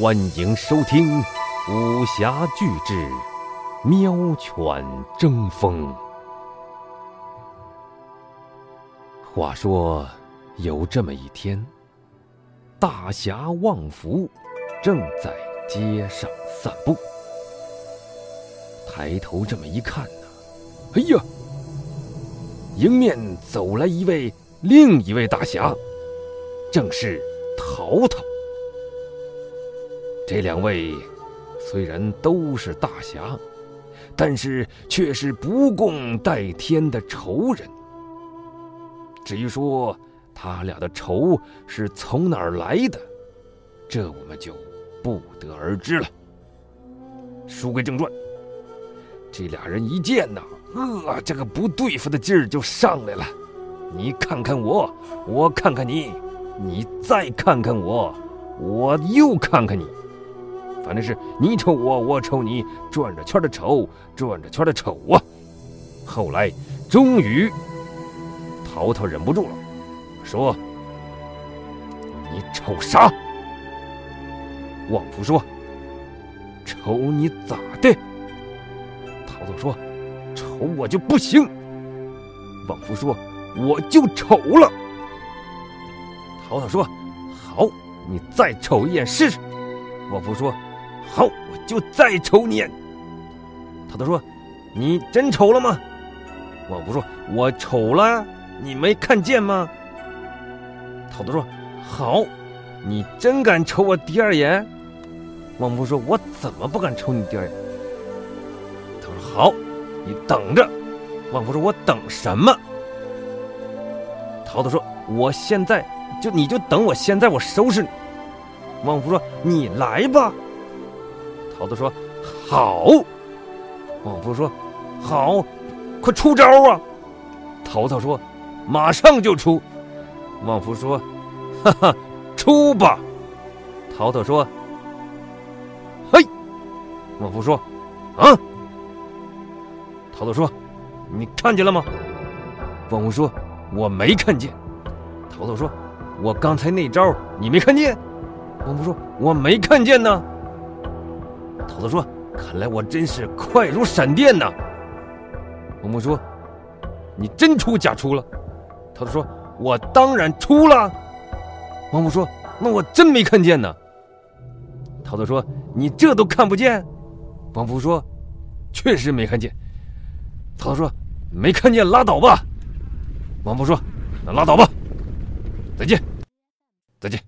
欢迎收听武侠巨制《喵犬争锋》。话说，有这么一天，大侠旺福正在街上散步，抬头这么一看呢，哎呀，迎面走来一位另一位大侠，正是淘淘。这两位虽然都是大侠，但是却是不共戴天的仇人。至于说他俩的仇是从哪儿来的，这我们就不得而知了。书归正传，这俩人一见呐，呃，这个不对付的劲儿就上来了。你看看我，我看看你，你再看看我，我又看看你。反正是你瞅我，我瞅你，转着圈的瞅，转着圈的瞅啊！后来终于，淘淘忍不住了，说：“你瞅啥？”旺福说：“瞅你咋的？”淘淘说：“瞅我就不行。”旺福说：“我就瞅了。”淘淘说：“好，你再瞅一眼试试。”旺福说。好，我就再瞅你。他都说：“你真瞅了吗？”旺福说：“我瞅了，你没看见吗？”涛子说：“好，你真敢瞅我第二眼？”旺福说：“我怎么不敢瞅你第二眼？”他说：“好，你等着。”旺福说：“我等什么？”桃子说：“我现在就你就等我现在我收拾你。”旺夫说：“你来吧。”桃子说：“好。”旺夫说：“好，快出招啊！”桃桃说：“马上就出。”旺夫说：“哈哈，出吧。”淘淘说：“嘿。”旺夫说：“啊。”淘淘说：“你看见了吗？”旺夫说：“我没看见。”淘淘说：“我刚才那招你没看见？”王福说：“我没看见呢。”桃子说：“看来我真是快如闪电呐。”萌萌说：“你真出假出了？”桃子说：“我当然出了。”萌萌说：“那我真没看见呢。”桃子说：“你这都看不见？”王福说：“确实没看见。”桃子说：“没看见拉倒吧。”王福说：“那拉倒吧。再见，再见。”